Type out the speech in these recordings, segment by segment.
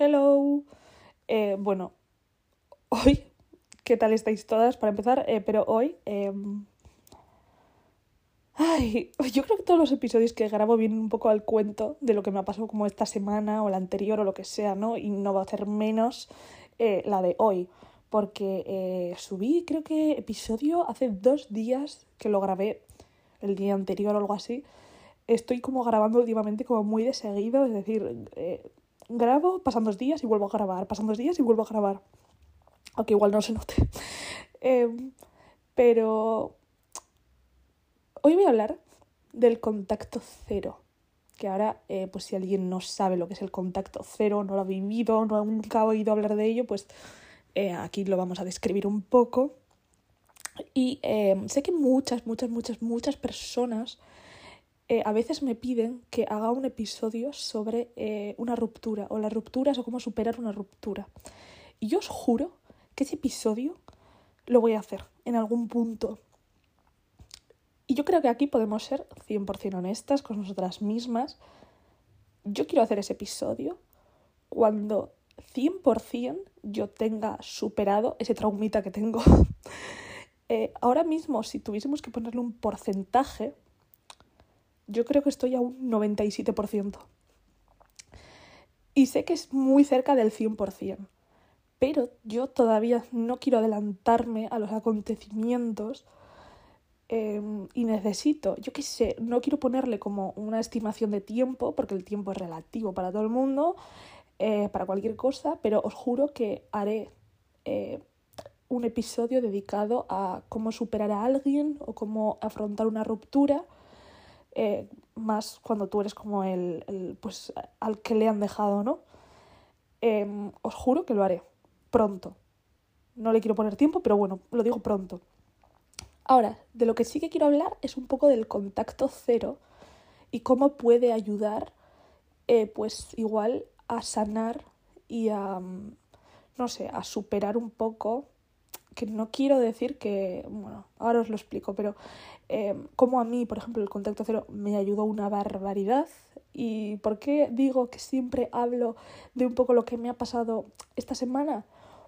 Hello. Eh, bueno, hoy, ¿qué tal estáis todas para empezar? Eh, pero hoy... em, Ay, yo creo que todos los episodios que grabo vienen un poco al cuento de lo que me ha pasado como esta semana o la anterior o lo que sea, ¿no? Y no va a ser menos eh, la de hoy, porque eh, subí creo que episodio hace dos días que lo grabé, el día anterior o algo así. Estoy como grabando últimamente como muy de seguido, es decir, eh, grabo, pasan dos días y vuelvo a grabar, pasan dos días y vuelvo a grabar. Aunque igual no se note. Em, pero Hoy voy a hablar del contacto cero. Que ahora, eh, pues si alguien no sabe lo que es el contacto cero, no lo ha vivido, no ha nunca ha oído hablar de ello, pues eh, aquí lo vamos a describir un poco. Y eh, sé que muchas, muchas, muchas, muchas personas eh, a veces me piden que haga un episodio sobre eh, una ruptura o las rupturas o cómo superar una ruptura. Y yo os juro que ese episodio lo voy a hacer en algún punto. Y yo creo que aquí podemos ser 100% honestas con nosotras mismas. Yo quiero hacer ese episodio cuando 100% yo tenga superado ese traumita que tengo. Eh, ahora mismo, si tuviésemos que ponerle un porcentaje, yo creo que estoy a un 97%. Y sé que es muy cerca del 100%. Pero yo todavía no quiero adelantarme a los acontecimientos eh, y necesito, yo qué sé, no quiero ponerle como una estimación de tiempo, porque el tiempo es relativo para todo el mundo, eh, para cualquier cosa, pero os juro que haré eh, un episodio dedicado a cómo superar a alguien o cómo afrontar una ruptura, eh, más cuando tú eres como el, el, pues al que le han dejado, ¿no? Eh, os juro que lo haré pronto. No le quiero poner tiempo, pero bueno, lo digo pronto. Ahora, de lo que sí que quiero hablar es un poco del contacto cero y cómo puede ayudar, eh, pues igual a sanar y a, mm, no sé, a superar un poco, que no quiero decir que, bueno, ahora os lo explico, pero eh, como a mí, por ejemplo, el contacto cero me ayudó una barbaridad. ¿Y por qué digo que siempre hablo de un poco lo que me ha pasado esta semana?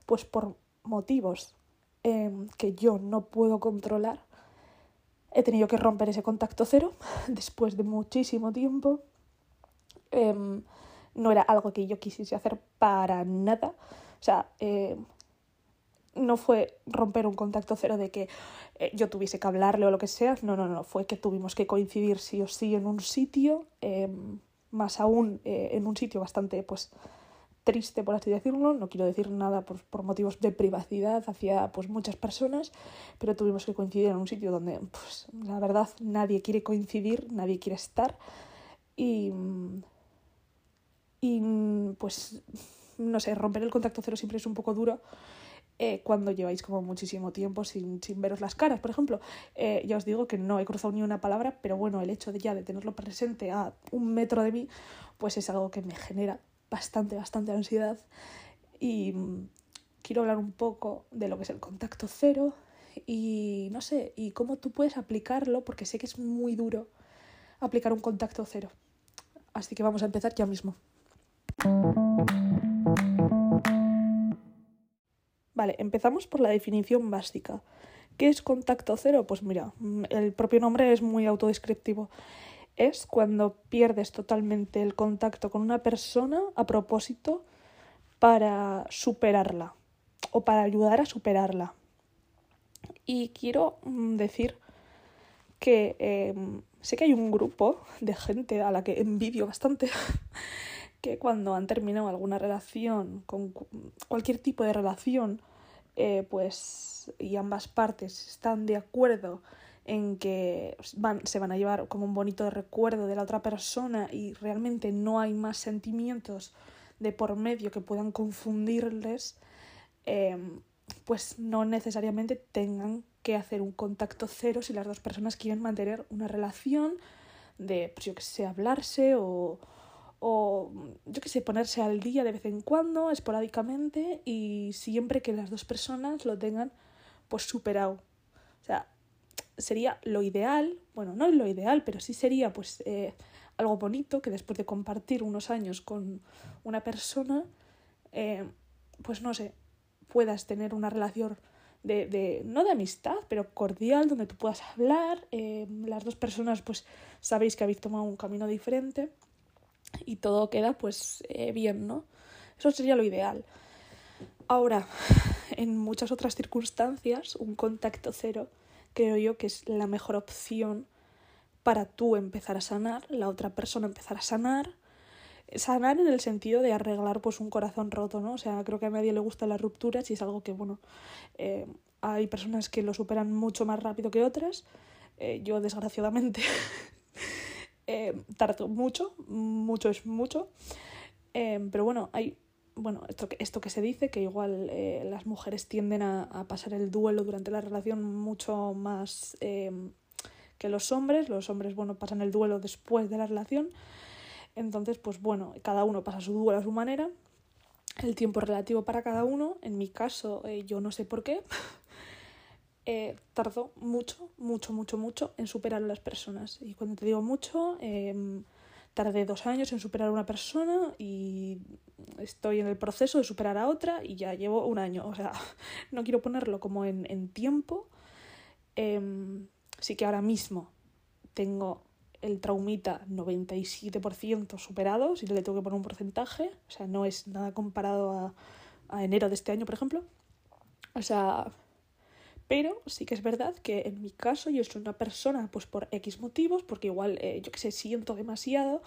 Pues por motivos eh, que yo no puedo controlar. He tenido que romper ese contacto cero después de muchísimo tiempo. Eh, no era algo que yo quisiese hacer para nada. O sea, eh, no fue romper un contacto cero de que eh, yo tuviese que hablarle o lo que sea. No, no, no. Fue que tuvimos que coincidir sí o sí en un sitio, eh, más aún eh, en un sitio bastante, pues, triste, por así decirlo. No quiero decir nada por, por motivos de privacidad hacia, pues, muchas personas, pero tuvimos que coincidir en un sitio donde, pues, la verdad, nadie quiere coincidir, nadie quiere estar. Y, y pues, no sé, romper el contacto cero siempre es un poco duro eh, cuando lleváis como muchísimo tiempo sin, sin veros las caras. Por ejemplo, eh, ya os digo que no he cruzado ni una palabra, pero bueno, el hecho de ya de tenerlo presente a un metro de mí, pues es algo que me genera bastante, bastante ansiedad. Y mm, quiero hablar un poco de lo que es el contacto cero y no sé, y cómo tú puedes aplicarlo, porque sé que es muy duro aplicar un contacto cero. Así que vamos a empezar ya mismo. Vale, empezamos por la definición básica. ¿Qué es contacto cero? Pues mira, el propio nombre es muy autodescriptivo. Es cuando pierdes totalmente el contacto con una persona a propósito para superarla o para ayudar a superarla. Y quiero decir que eh, sé que hay un grupo de gente a la que envidio bastante que cuando han terminado alguna relación, con cualquier tipo de relación, eh, pues y ambas partes están de acuerdo en que van, se van a llevar como un bonito recuerdo de la otra persona y realmente no hay más sentimientos de por medio que puedan confundirles, eh, pues no necesariamente tengan que hacer un contacto cero si las dos personas quieren mantener una relación de, pues yo que sé, hablarse o, o yo qué sé, ponerse al día de vez en cuando, esporádicamente y siempre que las dos personas lo tengan pues superado. O sea, sería lo ideal, bueno, no es lo ideal, pero sí sería pues eh, algo bonito que después de compartir unos años con una persona, eh, pues no sé, puedas tener una relación de, de, no de amistad, pero cordial, donde tú puedas hablar, eh, las dos personas pues sabéis que habéis tomado un camino diferente y todo queda pues eh, bien, ¿no? Eso sería lo ideal. Ahora, en muchas otras circunstancias, un contacto cero creo yo que es la mejor opción para tú empezar a sanar, la otra persona empezar a sanar, sanar en el sentido de arreglar pues un corazón roto, ¿no? O sea, creo que a nadie le gustan las rupturas y es algo que, bueno, eh, hay personas que lo superan mucho más rápido que otras. Eh, yo, desgraciadamente, eh, mucho, mucho es mucho. Eh, pero bueno, hay bueno, esto esto que se dice, que igual eh, las mujeres tienden a, a, pasar el duelo durante la relación mucho más eh, que los hombres. Los hombres, bueno, pasan el duelo después de la relación. Entonces, pues bueno, cada uno pasa su duelo a su manera. El tiempo relativo para cada uno. En mi caso, yo no sé por qué. eh, tardó mucho, mucho, mucho, mucho en superar a las personas. Y cuando te digo mucho, eh, tardé dos años en superar a una persona y estoy en el proceso de superar a otra y ya llevo un año. O sea, no quiero ponerlo como en, en tiempo. Eh, sí que ahora mismo tengo el traumita 97% superado, si le tengo que poner un porcentaje. O sea, no es nada comparado a, a enero de este año, por ejemplo. O sea, pero sí que es verdad que en mi caso yo soy una persona, pues por X motivos, porque igual, eh, yo que sé, siento demasiado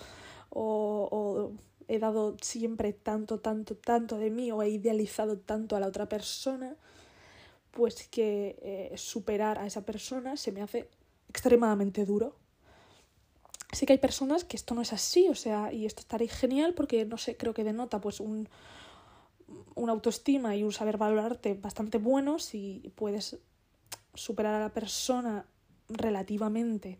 o, he dado siempre tanto, tanto, tanto de mí o he idealizado tanto a la otra persona, pues que eh, superar a esa persona se me hace extremadamente duro. Sí que hay personas que esto no es así, o sea, y esto estaría genial porque, no sé, creo que denota pues un, una autoestima y un saber valorarte bastante bueno si puedes superar a la persona relativamente,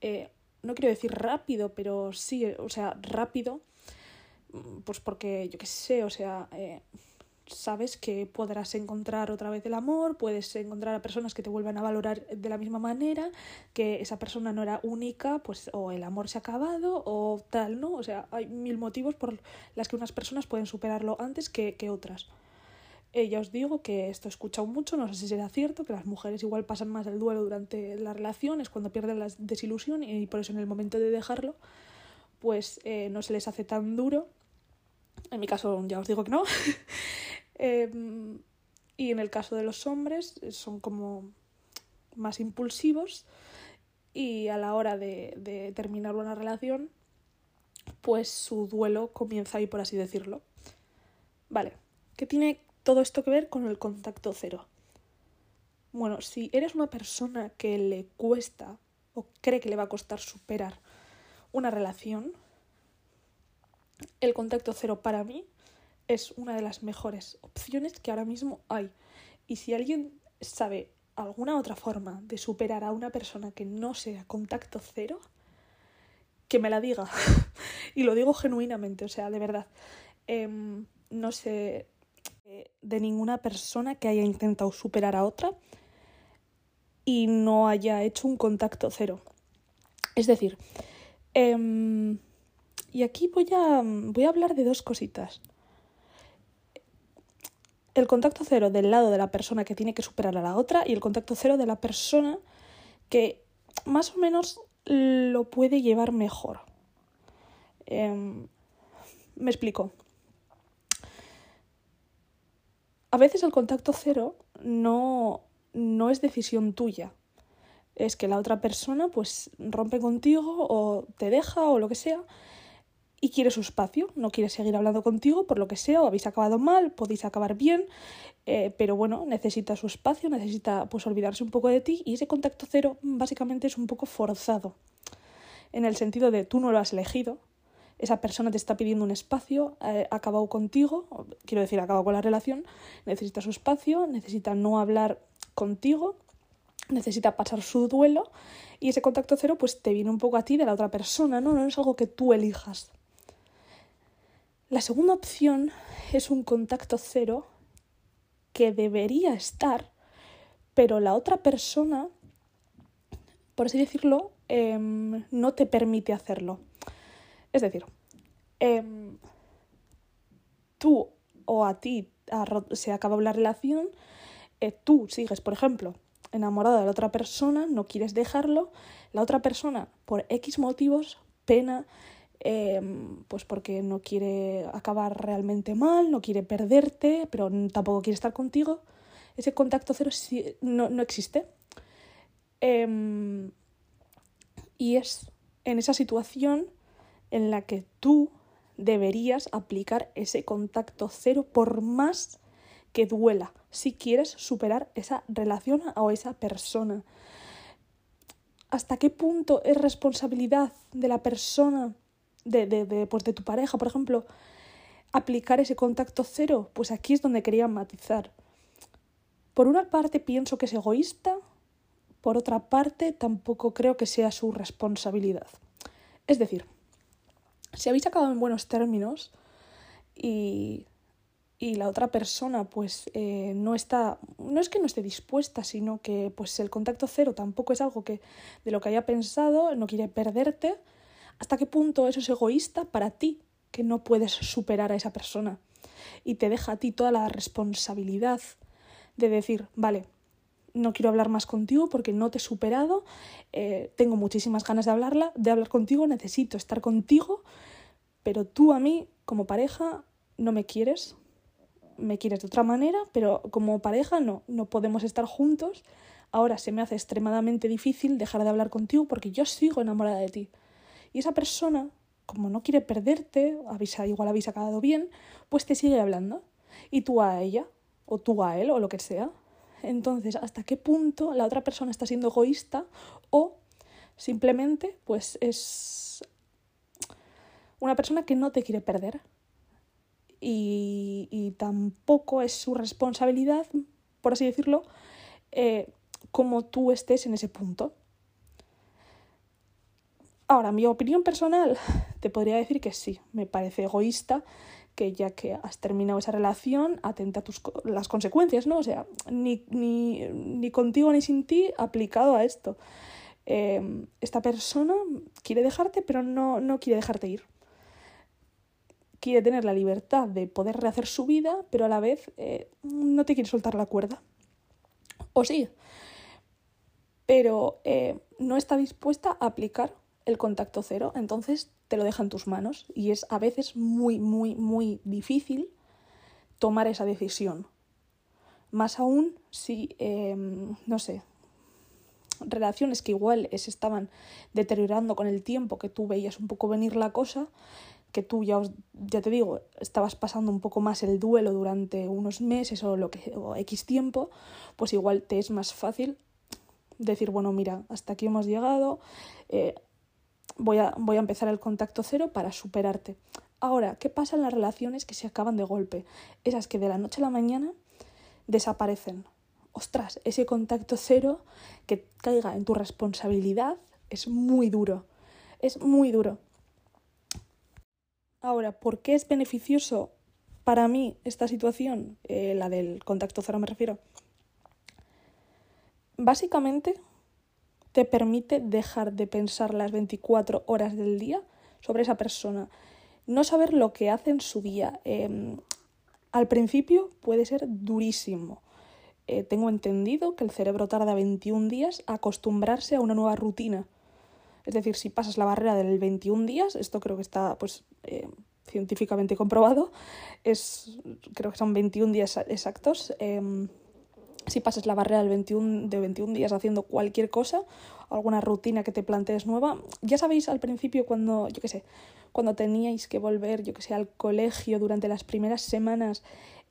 eh, no quiero decir rápido, pero sí, o sea, rápido, pues porque yo qué sé, o sea, eh, sabes que podrás encontrar otra vez el amor, puedes encontrar a personas que te vuelvan a valorar de la misma manera, que esa persona no era única, pues o el amor se ha acabado o tal, ¿no? O sea, hay mil motivos por las que unas personas pueden superarlo antes que, que otras. Eh, ya os digo que esto he escuchado mucho, no sé si será cierto, que las mujeres igual pasan más el duelo durante la relación, es cuando pierden la desilusión y por eso en el momento de dejarlo, pues eh, no se les hace tan duro. En mi caso ya os digo que no. eh, y en el caso de los hombres son como más impulsivos y a la hora de, terminar una relación, pues su duelo comienza ahí, por así decirlo. Vale, ¿qué tiene todo esto que ver con el contacto cero. Bueno, si eres una persona que le cuesta o cree que le va a costar superar una relación, el contacto cero para mí es una de las mejores opciones que ahora mismo hay. Y si alguien sabe alguna otra forma de superar a una persona que no sea contacto cero, que me la diga. y lo digo genuinamente, o sea, de verdad. Eh, no sé, de ninguna persona que haya intentado superar a otra y no haya hecho un contacto cero. Es decir, eh, y aquí voy a, voy a hablar de dos cositas. El contacto cero del lado de la persona que tiene que superar a la otra y el contacto cero de la persona que más o menos lo puede llevar mejor. Eh, me explico. A veces el contacto cero no, no es decisión tuya. Es que la otra persona pues rompe contigo o te deja o lo que sea y quiere su espacio, no quiere seguir hablando contigo por lo que sea, o habéis acabado mal, podéis acabar bien, eh, pero bueno, necesita su espacio, necesita pues olvidarse un poco de ti y ese contacto cero básicamente es un poco forzado, en el sentido de tú no lo has elegido, esa persona te está pidiendo un espacio, eh, ha acabado contigo, quiero decir, ha acabado con la relación, necesita su espacio, necesita no hablar contigo, necesita pasar su duelo y ese contacto cero pues te viene un poco a ti de la otra persona, ¿no? No es algo que tú elijas. La segunda opción es un contacto cero que debería estar, pero la otra persona, por así decirlo, eh, no te permite hacerlo. Es decir, eh, tú o a ti se acaba la relación, eh, tú sigues, por ejemplo, enamorado de la otra persona, no quieres dejarlo, la otra persona, por X motivos, pena, em, pues porque no quiere acabar realmente mal, no quiere perderte, pero tampoco quiere estar contigo, ese contacto cero no, no existe. Em, y es en esa situación en la que tú deberías aplicar ese contacto cero por más que duela si quieres superar esa relación o esa persona. ¿Hasta qué punto es responsabilidad de la persona, de, de, de, pues de tu pareja, por ejemplo, aplicar ese contacto cero? Pues aquí es donde quería matizar. Por una parte pienso que es egoísta, por otra parte tampoco creo que sea su responsabilidad. Es decir, si habéis acabado en buenos términos y, y la otra persona pues eh, no está, no es que no esté dispuesta, sino que pues el contacto cero tampoco es algo que de lo que haya pensado, no quiere perderte, ¿hasta qué punto eso es egoísta para ti que no puedes superar a esa persona? Y te deja a ti toda la responsabilidad de decir, vale, no quiero hablar más contigo porque no te he superado, eh, tengo muchísimas ganas de hablarla, de hablar contigo, necesito estar contigo, pero tú a mí, como pareja, no me quieres, me quieres de otra manera, pero como pareja no, no podemos estar juntos. Ahora se me hace extremadamente difícil dejar de hablar contigo porque yo sigo enamorada de ti. Y esa persona, como no quiere perderte, avisa, igual habéis acabado bien, pues te sigue hablando. Y tú a ella, o tú a él, o lo que sea. Entonces, ¿hasta qué punto la otra persona está siendo egoísta o simplemente pues es una persona que no te quiere perder? Y, y tampoco es su responsabilidad, por así decirlo, eh, como tú estés en ese punto. Ahora, mi opinión personal, te podría decir que sí, me parece egoísta que ya que has terminado esa relación, atenta a tus, las consecuencias, ¿no? O sea, ni, ni, ni contigo ni sin ti aplicado a esto. Eh, esta persona quiere dejarte, pero no, no quiere dejarte ir. Quiere tener la libertad de poder rehacer su vida, pero a la vez eh, no te quiere soltar la cuerda. O sí, pero eh, no está dispuesta a aplicar el contacto cero, entonces te lo deja en tus manos y es a veces muy, muy, muy difícil tomar esa decisión. Más aún si, em, no sé, relaciones que igual se estaban deteriorando con el tiempo, que tú veías un poco venir la cosa, que tú ya, ya te digo, estabas pasando un poco más el duelo durante unos meses o lo que o X tiempo, pues igual te es más fácil decir, bueno, mira, hasta aquí hemos llegado, eh, voy a, voy a empezar el contacto cero para superarte. Ahora, ¿qué pasa en las relaciones que se acaban de golpe? Esas que de la noche a la mañana desaparecen. Ostras, ese contacto cero que caiga en tu responsabilidad es muy duro. Es muy duro. Ahora, ¿por qué es beneficioso para mí esta situación? Eh, la del contacto cero me refiero. Básicamente te permite dejar de pensar las 24 horas del día sobre esa persona, no saber lo que hace en su día. Em, al principio puede ser durísimo. Eh, tengo entendido que el cerebro tarda 21 días a acostumbrarse a una nueva rutina. Es decir, si pasas la barrera del 21 días, esto creo que está pues, eh, científicamente comprobado, es, creo que son 21 días exactos. Em, si pasas la barrera del 21, de 21 días haciendo cualquier cosa, alguna rutina que te plantees nueva, ya sabéis al principio cuando, yo qué sé, cuando teníais que volver, yo que sé, al colegio durante las primeras semanas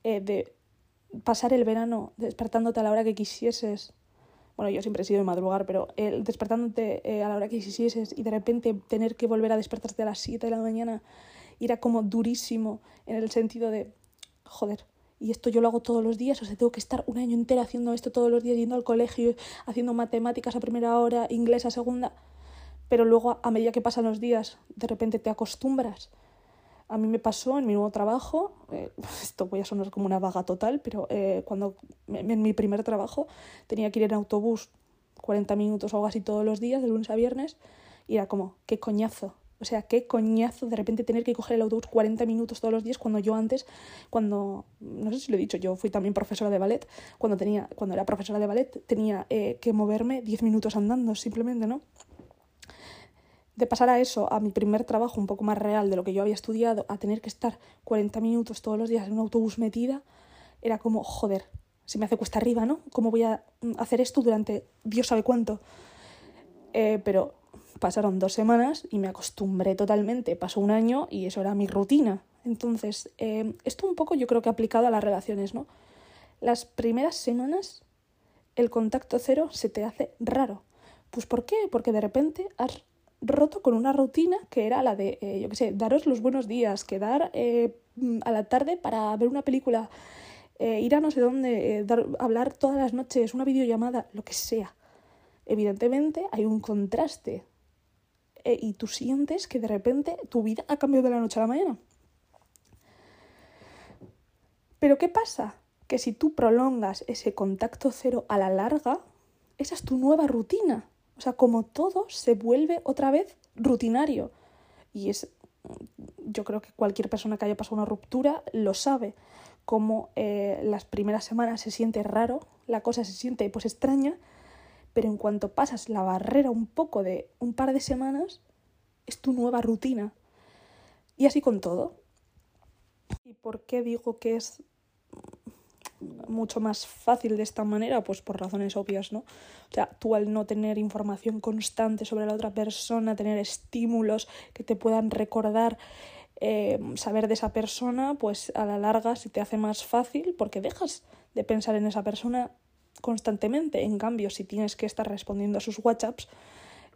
eh, de pasar el verano despertándote a la hora que quisieses, bueno, yo siempre he sido de madrugar, pero despertándote eh, a la hora que quisieses y de repente tener que volver a despertarte a las 7 de la mañana era como durísimo en el sentido de, joder, y esto yo lo hago todos los días, o sea, tengo que estar un año entero haciendo esto todos los días, yendo al colegio, haciendo matemáticas a primera hora, inglés a segunda, pero luego a medida que pasan los días, de repente te acostumbras. A mí me pasó en mi nuevo trabajo, eh, esto voy a sonar como una vaga total, pero eh, cuando en mi primer trabajo tenía que ir en autobús 40 minutos o algo así todos los días, de lunes a viernes, y era como, qué coñazo. O sea, qué coñazo de repente tener que coger el autobús 40 minutos todos los días cuando yo antes, cuando, no sé si lo he dicho, yo fui también profesora de ballet, cuando, tenía, cuando era profesora de ballet tenía eh, que moverme 10 minutos andando simplemente, ¿no? De pasar a eso, a mi primer trabajo un poco más real de lo que yo había estudiado, a tener que estar 40 minutos todos los días en un autobús metida, era como, joder, se me hace cuesta arriba, ¿no? ¿Cómo voy a hacer esto durante Dios sabe cuánto? Eh, pero pasaron dos semanas y me acostumbré totalmente. Pasó un año y eso era mi rutina. Entonces, eh, esto un poco yo creo que aplicado a las relaciones, ¿no? Las primeras semanas el contacto cero se te hace raro. Pues ¿por qué? Porque de repente has roto con una rutina que era la de, eh, yo qué sé, daros los buenos días, quedar a la tarde para ver una película, eh, ir a no sé dónde, eh, hablar todas las noches, una videollamada, lo que sea. Evidentemente hay un contraste eh, y tú sientes que de repente tu vida ha cambiado de la noche a la mañana. Pero ¿qué pasa? Que si tú prolongas ese contacto cero a la larga, esa es tu nueva rutina. O sea, como todo se vuelve otra vez rutinario. Y es, yo creo que cualquier persona que haya pasado una ruptura lo sabe como eh, las primeras semanas se siente raro, la cosa se siente pues extraña, pero en cuanto pasas la barrera un poco de un par de semanas, es tu nueva rutina. Y así con todo. ¿Y por qué digo que es mucho más fácil de esta manera? Pues por razones obvias, ¿no? O sea, tú al no tener información constante sobre la otra persona, tener estímulos que te puedan recordar eh, saber de esa persona, pues a la larga se te hace más fácil porque dejas de pensar en esa persona constantemente. En cambio, si tienes que estar respondiendo a sus WhatsApps,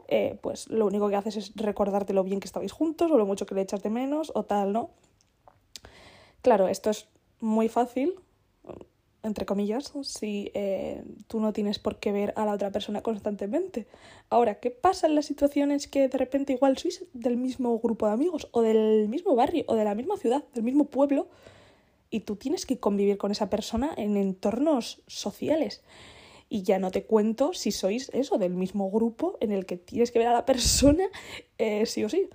eh, pues lo único que haces es recordarte lo bien que estabais juntos o lo mucho que le echas de menos o tal, ¿no? Claro, esto es muy fácil entre comillas, si eh, tú no tienes por qué ver a la otra persona constantemente. Ahora, ¿qué pasa en las situaciones que de repente igual sois del mismo grupo de amigos o del mismo barrio o de la misma ciudad, del mismo pueblo y tú tienes que convivir con esa persona en entornos sociales? Y ya no te cuento si sois eso, del mismo grupo en el que tienes que ver a la persona eh, sí o sí.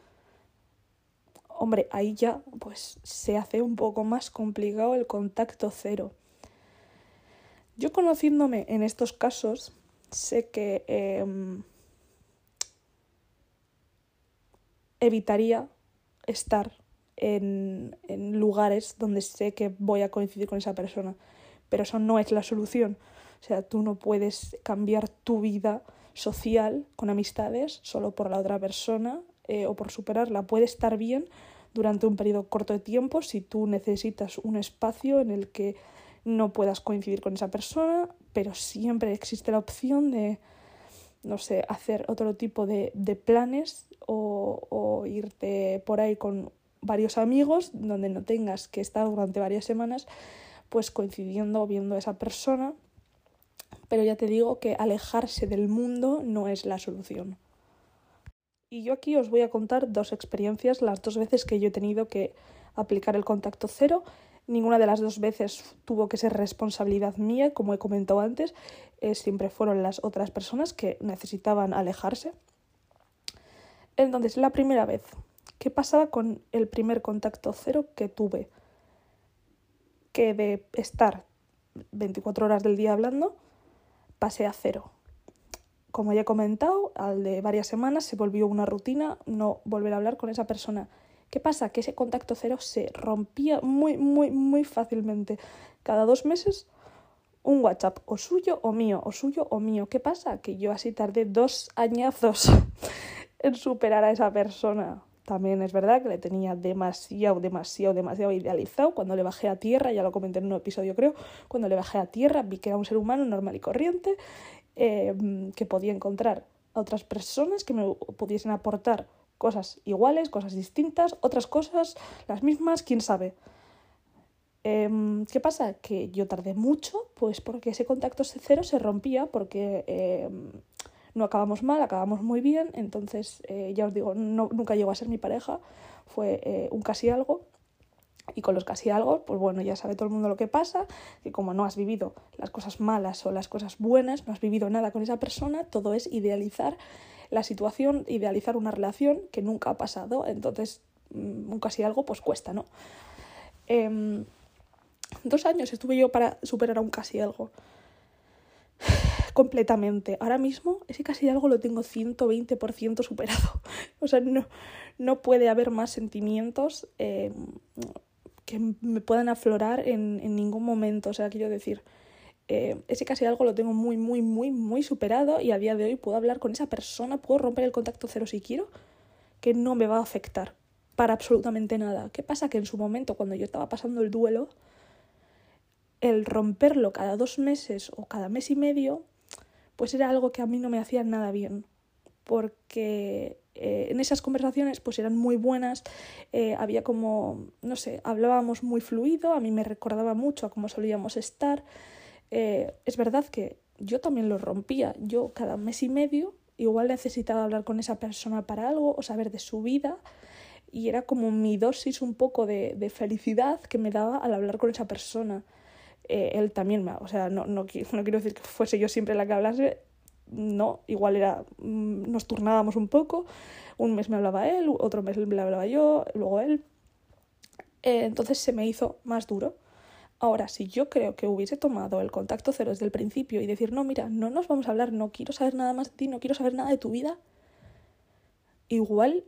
Hombre, ahí ya pues se hace un poco más complicado el contacto cero yo conociéndome en estos casos, sé que em, evitaría estar en, en, lugares donde sé que voy a coincidir con esa persona. Pero eso no es la solución. O sea, tú no puedes cambiar tu vida social con amistades solo por la otra persona eh, o por superarla. Puede estar bien durante un periodo corto de tiempo si tú necesitas un espacio en el que no puedas coincidir con esa persona, pero siempre existe la opción de, no sé, hacer otro tipo de, de planes o, o irte por ahí con varios amigos donde no tengas que estar durante varias semanas pues coincidiendo viendo a esa persona pero ya te digo que alejarse del mundo no es la solución. Y yo aquí os voy a contar dos experiencias, las dos veces que yo he tenido que aplicar el contacto cero Ninguna de las dos veces tuvo que ser responsabilidad mía, como he comentado antes, eh, siempre fueron las otras personas que necesitaban alejarse. Entonces, la primera vez, ¿qué pasaba con el primer contacto cero que tuve? Que de estar 24 horas del día hablando, pasé a cero. Como ya he comentado, al de varias semanas se volvió una rutina no volver a hablar con esa persona ¿Qué pasa? Que ese contacto cero se rompía muy, muy, muy fácilmente. Cada dos meses un WhatsApp o suyo o mío, o suyo o mío. ¿Qué pasa? Que yo así tardé dos añazos en superar a esa persona. También es verdad que le tenía demasiado, demasiado, demasiado idealizado. Cuando le bajé a tierra, ya lo comenté en un episodio creo, cuando le bajé a tierra vi que era un ser humano normal y corriente, eh, que podía encontrar a otras personas que me pudiesen aportar cosas iguales, cosas distintas, otras cosas las mismas, quién sabe. Em, ¿Qué pasa? Que yo tardé mucho, pues porque ese contacto cero se rompía, porque em, no acabamos mal, acabamos muy bien, entonces eh, ya os digo, no, nunca llegó a ser mi pareja, fue eh, un casi algo. Y con los casi algo, pues bueno, ya sabe todo el mundo lo que pasa, que como no has vivido las cosas malas o las cosas buenas, no has vivido nada con esa persona, todo es idealizar la situación, idealizar una relación que nunca ha pasado, entonces un casi algo pues cuesta, ¿no? Em, dos años estuve yo para superar a un casi algo. Completamente. Ahora mismo ese casi algo lo tengo 120% superado. o sea, no, no puede haber más sentimientos em, que me puedan aflorar en, en, ningún momento. O sea, quiero decir, eh, ese casi algo lo tengo muy, muy, muy, muy superado y a día de hoy puedo hablar con esa persona, puedo romper el contacto cero si quiero, que no me va a afectar para absolutamente nada. ¿Qué pasa? Que en su momento, cuando yo estaba pasando el duelo, el romperlo cada dos meses o cada mes y medio, pues era algo que a mí no me hacía nada bien. Porque eh, en esas conversaciones pues eran muy buenas, eh, había como, no sé, hablábamos muy fluido, a mí me recordaba mucho a cómo solíamos estar. Eh, es verdad que yo también lo rompía, yo cada mes y medio igual necesitaba hablar con esa persona para algo o saber de su vida y era como mi dosis un poco de, de felicidad que me daba al hablar con esa persona. Él también, me, o sea, no, no, no quiero decir que fuese yo siempre la que hablase, no, igual era, mm, nos turnábamos un poco, un mes me hablaba él, otro mes me hablaba yo, luego él. Eh, entonces se me hizo más duro. Ahora, si yo creo que hubiese tomado el contacto cero desde el principio y decir, no, mira, no nos vamos a hablar, no quiero saber nada más de ti, no quiero saber nada de tu vida, igual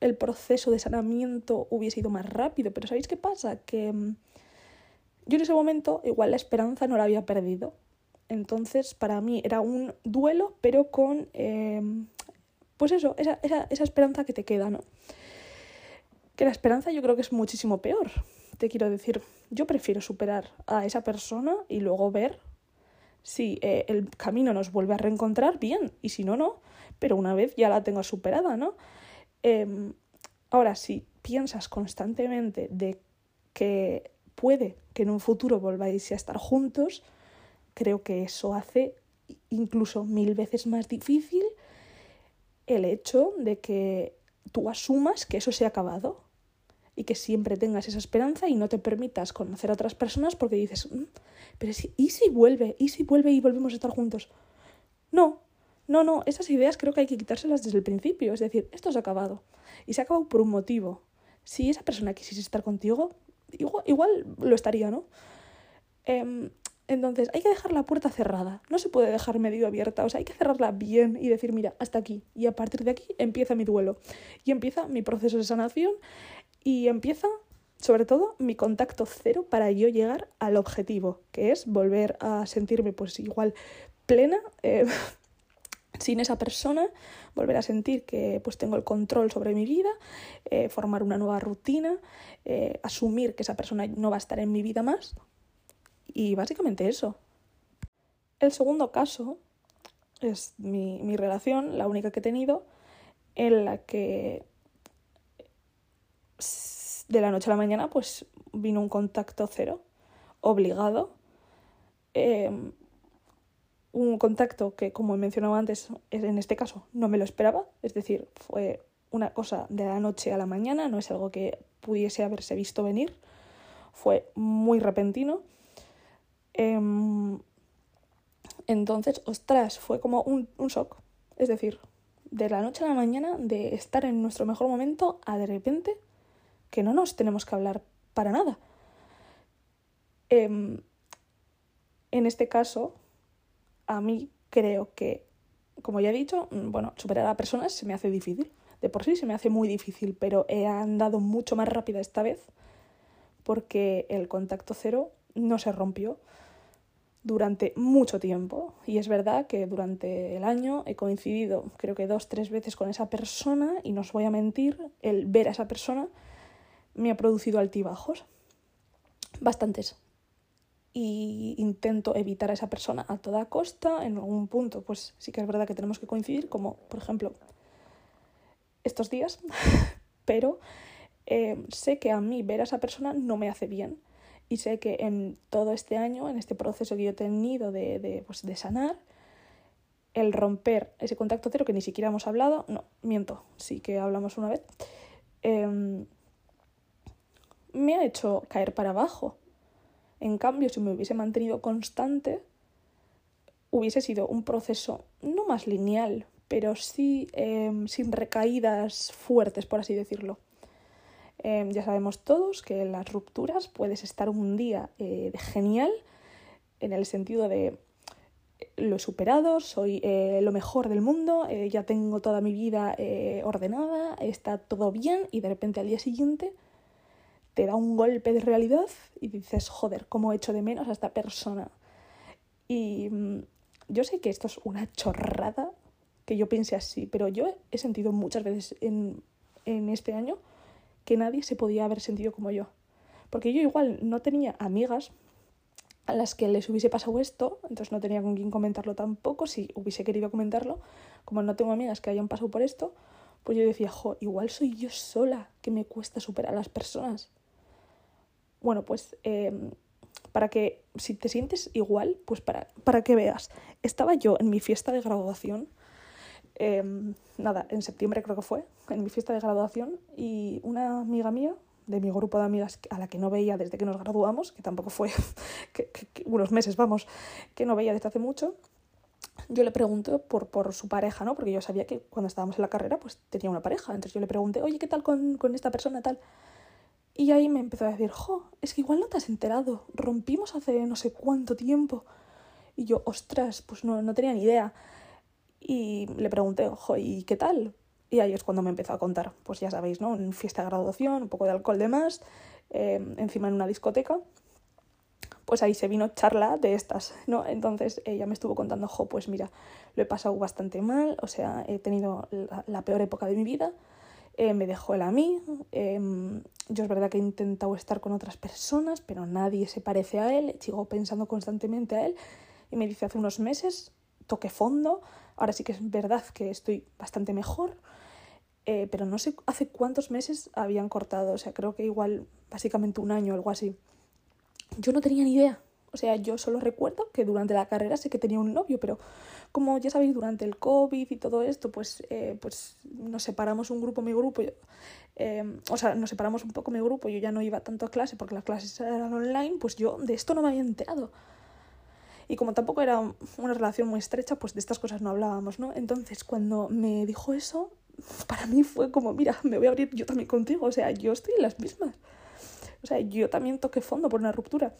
el proceso de sanamiento hubiese ido más rápido. Pero ¿sabéis qué pasa? Que mm, yo en ese momento igual la esperanza no la había perdido. Entonces, para mí era un duelo, pero con, em, pues eso, esa, esa, esa esperanza que te queda, ¿no? Que la esperanza yo creo que es muchísimo peor. Te quiero decir, yo prefiero superar a esa persona y luego ver si eh, el camino nos vuelve a reencontrar, bien, y si no, no. Pero una vez ya la tengo superada, ¿no? Eh, ahora, si piensas constantemente de que puede que en un futuro volváis a estar juntos, creo que eso hace incluso mil veces más difícil el hecho de que tú asumas que eso se ha acabado y que siempre tengas esa esperanza y no te permitas conocer a otras personas porque dices, mm, pero si, ¿y si vuelve? ¿Y si vuelve y volvemos a estar juntos? No, no, no, esas ideas creo que hay que quitárselas desde el principio, es decir, esto se ha acabado y se ha acabado por un motivo. Si esa persona quisiese estar contigo, igual, igual lo estaría, ¿no? Eh, entonces hay que dejar la puerta cerrada, no se puede dejar medio abierta, o sea, hay que cerrarla bien y decir, mira, hasta aquí, y a partir de aquí empieza mi duelo, y empieza mi proceso de sanación, y empieza, sobre todo, mi contacto cero para yo llegar al objetivo, que es volver a sentirme pues igual plena, eh, sin esa persona, volver a sentir que pues tengo el control sobre mi vida, eh, formar una nueva rutina, eh, asumir que esa persona no va a estar en mi vida más, y básicamente eso. El segundo caso es mi, mi relación, la única que he tenido, en la que de la noche a la mañana pues vino un contacto cero, obligado. Em, un contacto que, como he mencionado antes, en este caso no me lo esperaba, es decir, fue una cosa de la noche a la mañana, no es algo que pudiese haberse visto venir, fue muy repentino Em, entonces, ostras, fue como un, un shock. Es decir, de la noche a la mañana, de estar en nuestro mejor momento, a de repente que no nos tenemos que hablar para nada. Em, en este caso, a mí creo que, como ya he dicho, mm, bueno, superar a personas se me hace difícil. De por sí se me hace muy difícil, pero he andado mucho más rápida esta vez porque el contacto cero no se rompió durante mucho tiempo. Y es verdad que durante el año he coincidido creo que dos, tres veces con esa persona y no os voy a mentir, el ver a esa persona me ha producido altibajos. Bastantes. Y intento evitar a esa persona a toda costa. En algún punto, pues sí que es verdad que tenemos que coincidir, como por ejemplo estos días. Pero eh, sé que a mí ver a esa persona no me hace bien y sé que en todo este año, en este proceso que yo he tenido de, de, pues, de sanar, el romper ese contacto cero que ni siquiera hemos hablado, no, miento, sí que hablamos una vez, eh, me ha hecho caer para abajo. En cambio, si me hubiese mantenido constante, hubiese sido un proceso no más lineal, pero sí em, sin recaídas fuertes, por así decirlo. Em, ya sabemos todos que en las rupturas puedes estar un día eh, genial, en el sentido de lo he superado, soy eh, lo mejor del mundo, eh, ya tengo toda mi vida ordenada, está todo bien y de repente al día siguiente te da un golpe de realidad y dices, joder, ¿cómo echo de menos a esta persona? Y mm, yo sé que esto es una chorrada que yo piense así, pero yo he sentido muchas veces en, en este año que nadie se podía haber sentido como yo. Porque yo igual no tenía amigas a las que les hubiese pasado esto, entonces no tenía con quién comentarlo tampoco, si hubiese querido comentarlo, como no tengo amigas que hayan pasado por esto, pues yo decía, jo, igual soy yo sola que me cuesta superar a las personas. Bueno, pues em, para que, si te sientes igual, pues para, para que veas. Estaba yo en mi fiesta de graduación, em, nada, en septiembre creo que fue, en mi fiesta de graduación, y una amiga mía, de mi grupo de amigas a la que no veía desde que nos graduamos, que tampoco fue que, unos meses, vamos, que no veía desde hace mucho, yo le pregunté por, por su pareja, ¿no? Porque yo sabía que cuando estábamos en la carrera, pues tenía una pareja. Entonces yo le pregunté, oye, ¿qué tal con, con esta persona tal? Y ahí me empezó a decir, jo, es que igual no te has enterado, rompimos hace no sé cuánto tiempo. Y yo, ostras, pues no, no tenía ni idea. Y le pregunté, jo, ¿y qué tal? Y ahí es cuando me empezó a contar, pues ya sabéis, ¿no? En fiesta de graduación, un poco de alcohol de más, eh, encima en una discoteca. Pues ahí se vino charla de estas, ¿no? Entonces ella me estuvo contando, jo, pues mira, lo he pasado bastante mal, o sea, he tenido la peor época de mi vida eh, me dejó él a mí. Em, yo es verdad que he intentado estar con otras personas, pero nadie se parece a él. Sigo pensando constantemente a él. Y me dice hace unos meses, toqué fondo. Ahora sí que es verdad que estoy bastante mejor. Eh, pero no sé hace cuántos meses habían cortado. O sea, creo que igual básicamente un año o algo así. Yo no tenía ni idea. O sea, yo solo recuerdo que durante la carrera sé que tenía un novio, pero como ya sabéis, durante el COVID y todo esto, pues, eh, pues nos separamos un grupo, mi grupo. Eh, o sea, nos separamos un poco mi grupo. Yo ya no iba tanto a clase porque las clases eran online, pues yo de esto no me había enterado. Y como tampoco era una relación muy estrecha, pues de estas cosas no hablábamos, ¿no? Entonces, cuando me dijo eso, para mí fue como, mira, me voy a abrir yo también contigo. O sea, yo estoy en las mismas. O sea, yo también toqué fondo por una ruptura.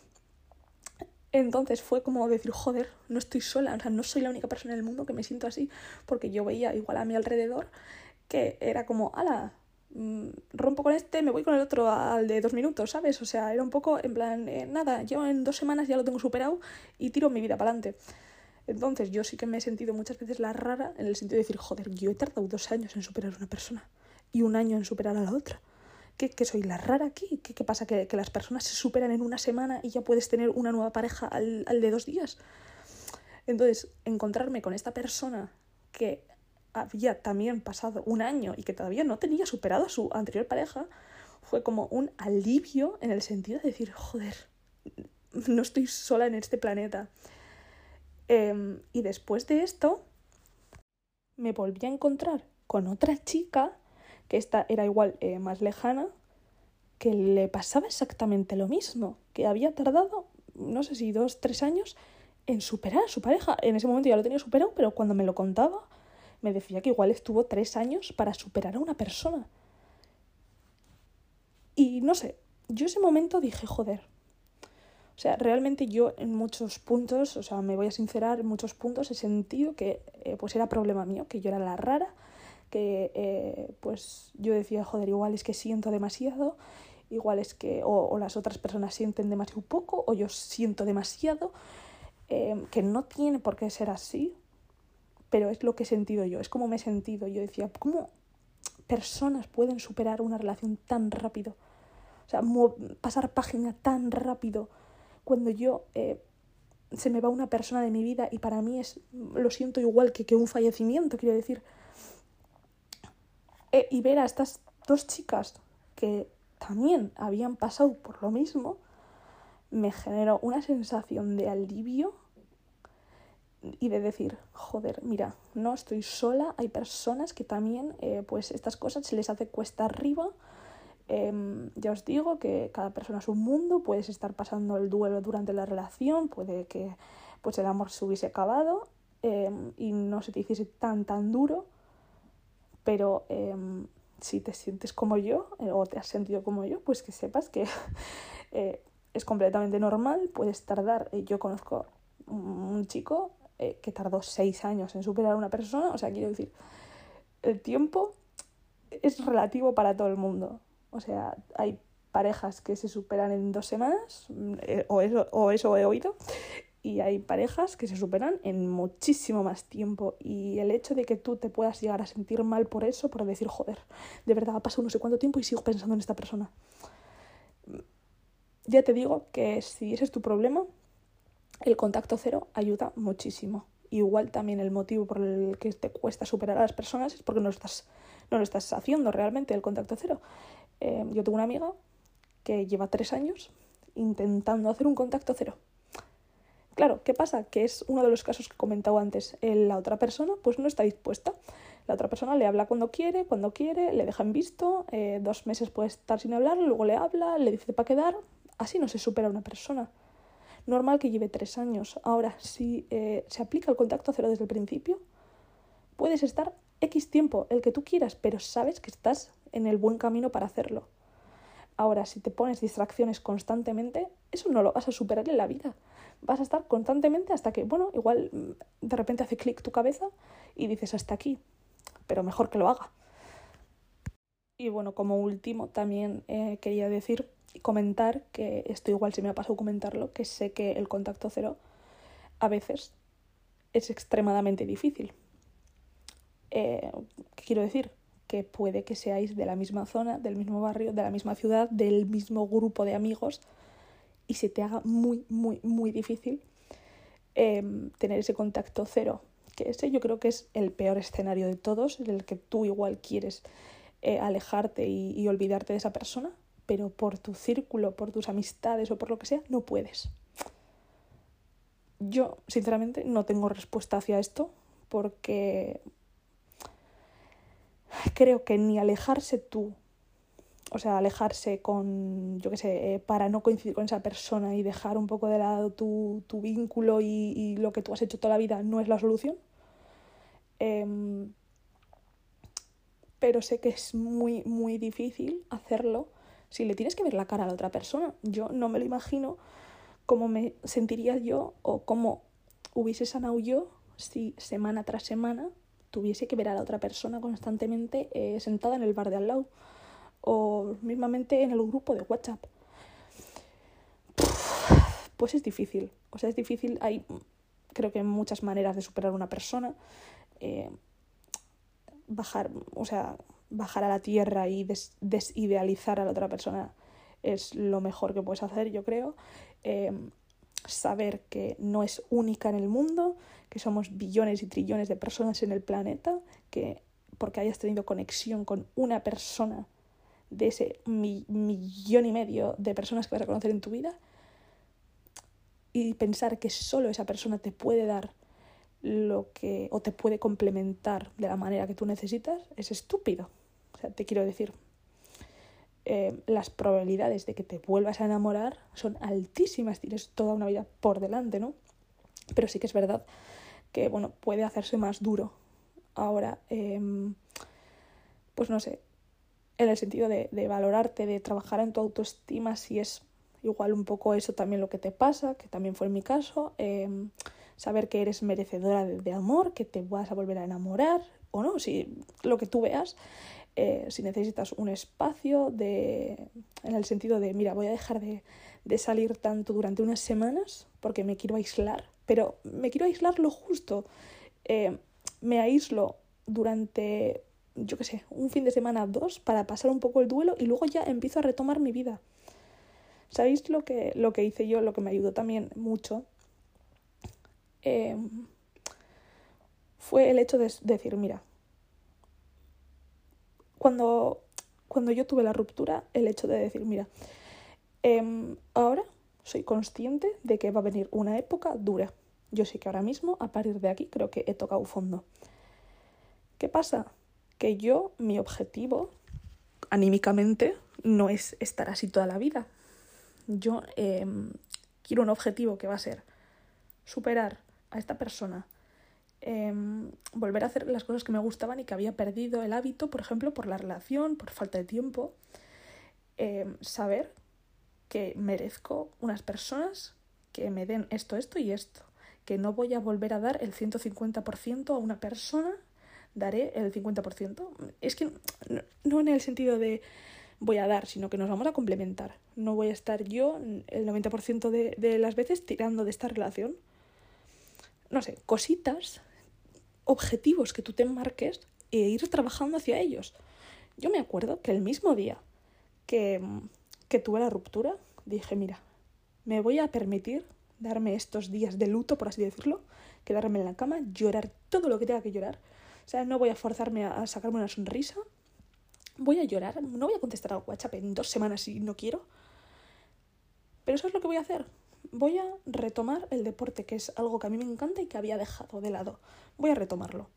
Entonces fue como decir, joder, no estoy sola, o sea, no soy la única persona en el mundo que me siento así, porque yo veía igual a mi alrededor que era como, ala, mm, rompo con este, me voy con el otro al de dos minutos, ¿sabes? O sea, era un poco en plan, eh, nada, yo en dos semanas ya lo tengo superado y tiro mi vida para adelante. Entonces yo sí que me he sentido muchas veces la rara en el sentido de decir, joder, yo he tardado dos años en superar a una persona y un año en superar a la otra. ¿Qué, soy la rara aquí? ¿Qué, qué pasa? ¿Que, ¿Que, las personas se superan en una semana y ya puedes tener una nueva pareja al, al de dos días? Entonces, encontrarme con esta persona que había también pasado un año y que todavía no tenía superado a su anterior pareja, fue como un alivio en el sentido de decir, joder, no estoy sola en este planeta. Em, y después de esto, me volví a encontrar con otra chica que esta era igual eh, más lejana, que le pasaba exactamente lo mismo, que había tardado, no sé si dos, tres años en superar a su pareja. En ese momento ya lo tenía superado, pero cuando me lo contaba, me decía que igual estuvo tres años para superar a una persona. Y no sé, yo ese momento dije, joder. O sea, realmente yo en muchos puntos, o sea, me voy a sincerar, en muchos puntos he sentido que eh, pues era problema mío, que yo era la rara, que eh, pues yo decía, joder, igual es que siento demasiado, igual es que o, las otras personas sienten demasiado poco o yo siento demasiado, em, que no tiene por qué ser así, pero es lo que he sentido yo, es como me he sentido. Yo decía, ¿cómo personas pueden superar una relación tan rápido? O sea, pasar página tan rápido cuando yo... Eh, se me va una persona de mi vida y para mí es, lo siento igual que, que un fallecimiento, quiero decir, eh, y ver a estas dos chicas que también habían pasado por lo mismo, me generó una sensación de alivio y de decir, joder, mira, no estoy sola, hay personas que también, eh, pues estas cosas se les hace cuesta arriba. Em, ya os digo que cada persona es un mundo, puedes estar pasando el duelo durante la relación, puede que pues el amor se hubiese acabado em, y no se te hiciese tan, tan duro, pero em, si te sientes como yo eh, o te has sentido como yo, pues que sepas que eh, es completamente normal, puedes tardar, eh, yo conozco un chico que tardó seis años en superar a una persona, o sea, quiero decir, el tiempo es relativo para todo el mundo, o sea, hay parejas que se superan en dos semanas, o eso, o eso he oído, y hay parejas que se superan en muchísimo más tiempo y el hecho de que tú te puedas llegar a sentir mal por eso, por decir, joder, de verdad ha pasado no sé cuánto tiempo y sigo pensando en esta persona. Ya te digo que si ese es tu problema, el contacto cero ayuda muchísimo. Igual también el motivo por el que te cuesta superar a las personas es porque no lo estás, no lo estás haciendo realmente el contacto cero. Eh, yo tengo una amiga que lleva tres años intentando hacer un contacto cero Claro, ¿qué pasa? Que es uno de los casos que he comentado antes. La otra persona pues no está dispuesta. La otra persona le habla cuando quiere, cuando quiere, le deja en visto, eh, dos meses puede estar sin hablar, luego le habla, le dice para quedar. Así no se supera una persona. Normal que lleve tres años. Ahora, si eh, se aplica el contacto cero desde el principio, puedes estar X tiempo, el que tú quieras, pero sabes que estás en el buen camino para hacerlo. Ahora, si te pones distracciones constantemente, eso no lo vas a superar en la vida vas a estar constantemente hasta que, bueno, igual mm, de repente hace clic tu cabeza y dices hasta aquí, pero mejor que lo haga. Y bueno, como último también eh, quería decir y comentar que esto igual se me ha pasado comentarlo, que sé que el contacto cero a veces es extremadamente difícil. Eh, ¿Qué quiero decir? Que puede que seáis de la misma zona, del mismo barrio, de la misma ciudad, del mismo grupo de amigos, y se te haga muy, muy, muy difícil em, tener ese contacto cero. Que ese yo creo que es el peor escenario de todos, en el que tú igual quieres eh, alejarte y, olvidarte de esa persona, pero por tu círculo, por tus amistades o por lo que sea, no puedes. Yo, sinceramente, no tengo respuesta hacia esto porque creo que ni alejarse tú o sea, alejarse con, yo qué sé, eh, para no coincidir con esa persona y dejar un poco de lado tu, tu vínculo y, lo que tú has hecho toda la vida no es la solución. Em, pero sé que es muy, muy difícil hacerlo si le tienes que ver la cara a la otra persona. Yo no me lo imagino cómo me sentiría yo o cómo hubiese sanado yo si semana tras semana tuviese que ver a la otra persona constantemente eh, sentada en el bar de al lado o mismamente en el grupo de WhatsApp. Pues es difícil, o sea, es difícil, hay creo que muchas maneras de superar a una persona, eh, bajar, o sea, bajar a la tierra y desidealizar a la otra persona es lo mejor que puedes hacer, yo creo. Eh, saber que no es única en el mundo, que somos billones y trillones de personas en el planeta, que porque hayas tenido conexión con una persona de ese millón y medio de personas que vas a conocer en tu vida y pensar que solo esa persona te puede dar lo que o te puede complementar de la manera que tú necesitas es estúpido. O sea, te quiero decir, eh, las probabilidades de que te vuelvas a enamorar son altísimas, tienes toda una vida por delante, ¿no? Pero sí que es verdad que, bueno, puede hacerse más duro. Ahora, em, pues no sé, en el sentido de, valorarte, de trabajar en tu autoestima, si es igual un poco eso también lo que te pasa, que también fue en mi caso, em, saber que eres merecedora de, amor, que te vas a volver a enamorar o no, si lo que tú veas, eh, si necesitas un espacio de, en el sentido de, mira, voy a dejar de, salir tanto durante unas semanas porque me quiero aislar, pero me quiero aislar lo justo, eh, me aíslo durante yo qué sé, un fin de semana, dos, para pasar un poco el duelo y luego ya empiezo a retomar mi vida. ¿Sabéis lo que, lo que hice yo, lo que me ayudó también mucho? Em, fue el hecho de decir, mira, cuando, cuando yo tuve la ruptura, el hecho de decir, mira, em, ahora soy consciente de que va a venir una época dura. Yo sé que ahora mismo, a partir de aquí, creo que he tocado fondo. ¿Qué pasa? Que yo, mi objetivo, anímicamente, no es estar así toda la vida. Yo em, quiero un objetivo que va a ser superar a esta persona em, volver a hacer las cosas que me gustaban y que había perdido el hábito, por ejemplo, por la relación, por falta de tiempo. Em, saber que merezco unas personas que me den esto, esto y esto. Que no voy a volver a dar el 150% a una persona, daré el 50%. Es que no en el sentido de voy a dar, sino que nos vamos a complementar. No voy a estar yo el 90% de, de las veces tirando de esta relación. No sé, cositas, objetivos que tú te marques e ir trabajando hacia ellos. Yo me acuerdo que el mismo día que, que tuve la ruptura, dije, mira, me voy a permitir darme estos días de luto, por así decirlo, quedarme en la cama, llorar todo lo que tenga que llorar. O sea, no voy a forzarme a, sacarme una sonrisa. Voy a llorar, no voy a contestar al WhatsApp en dos semanas si no quiero. Pero eso es lo que voy a hacer. Voy a retomar el deporte, que es algo que a mí me encanta y que había dejado de lado. Voy a retomarlo.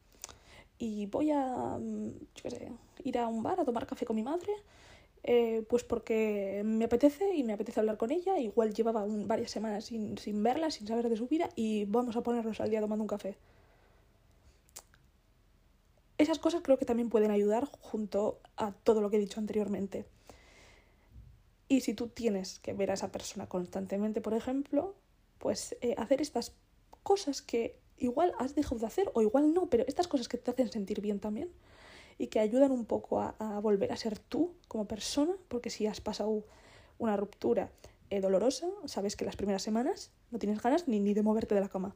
Y voy a, mm, ir a un bar a tomar café con mi madre eh, pues porque me apetece y me apetece hablar con ella. Igual llevaba varias semanas sin, sin verla, sin saber de su vida y vamos a ponernos al día tomando un café. Esas cosas creo que también pueden ayudar junto a todo lo que he dicho anteriormente. Y si tú tienes que ver a esa persona constantemente, por ejemplo, pues eh, hacer estas cosas que igual has dejado de hacer o igual no, pero estas cosas que te hacen sentir bien también y que ayudan un poco a, volver a ser tú como persona, porque si has pasado una ruptura eh, dolorosa, sabes que las primeras semanas no tienes ganas ni, ni de moverte de la cama.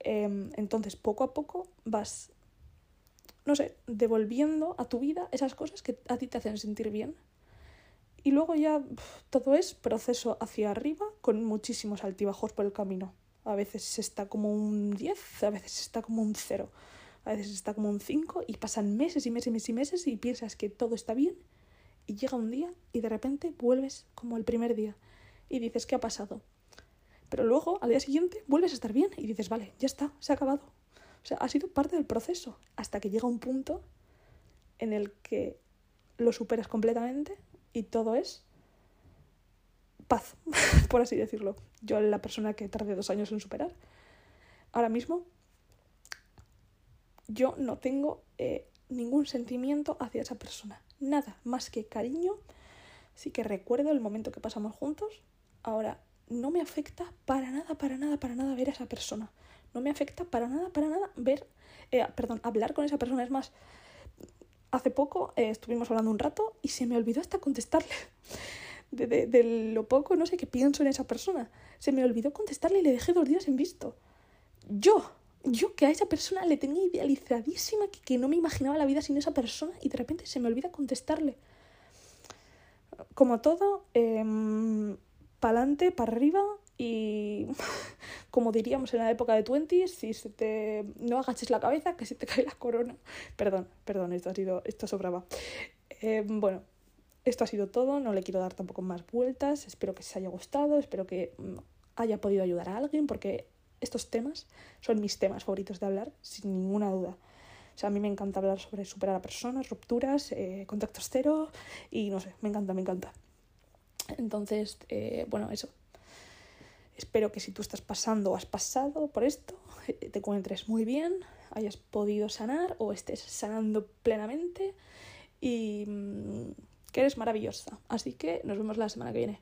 Em, entonces, poco a poco vas, no sé, devolviendo a tu vida esas cosas que a ti te hacen sentir bien. Y luego ya todo es proceso hacia arriba con muchísimos altibajos por el camino. A veces está como un 10, a veces está como un 0 a veces está como un 5 y pasan meses y meses y meses y piensas que todo está bien y llega un día y de repente vuelves como el primer día y dices, ¿qué ha pasado? Pero luego, al día siguiente, vuelves a estar bien y dices, vale, ya está, se ha acabado. O sea, ha sido parte del proceso hasta que llega un punto en el que lo superas completamente y todo es paz, por así decirlo. Yo, la persona que tardé dos años en superar, ahora mismo yo no tengo eh, ningún sentimiento hacia esa persona. Nada más que cariño. Sí que recuerdo el momento que pasamos juntos. Ahora, no me afecta para nada, para nada, para nada ver a esa persona. No me afecta para nada, para nada ver, eh, perdón, hablar con esa persona. Es más, hace poco eh, estuvimos hablando un rato y se me olvidó hasta contestarle. De, de, lo poco, no sé qué pienso en esa persona. Se me olvidó contestarle y le dejé dos días en visto. Yo, yo que a esa persona le tenía idealizadísima, que, que no me imaginaba la vida sin esa persona y de repente se me olvida contestarle. Como todo, eh, em, para adelante, para arriba y como diríamos en la época de Twenty, si se te no agaches la cabeza, que se te cae la corona. Perdón, perdón, esto ha sido, esto sobraba. Eh, bueno, esto ha sido todo, no le quiero dar tampoco más vueltas, espero que os haya gustado, espero que mm, haya podido ayudar a alguien, porque estos temas son mis temas favoritos de hablar, sin ninguna duda. O sea, a mí me encanta hablar sobre superar a personas, rupturas, eh, contactos cero y no sé, me encanta, me encanta. Entonces, eh, bueno, eso. Espero que si tú estás pasando o has pasado por esto, eh, te encuentres muy bien, hayas podido sanar o estés sanando plenamente y mm, que eres maravillosa. Así que nos vemos la semana que viene.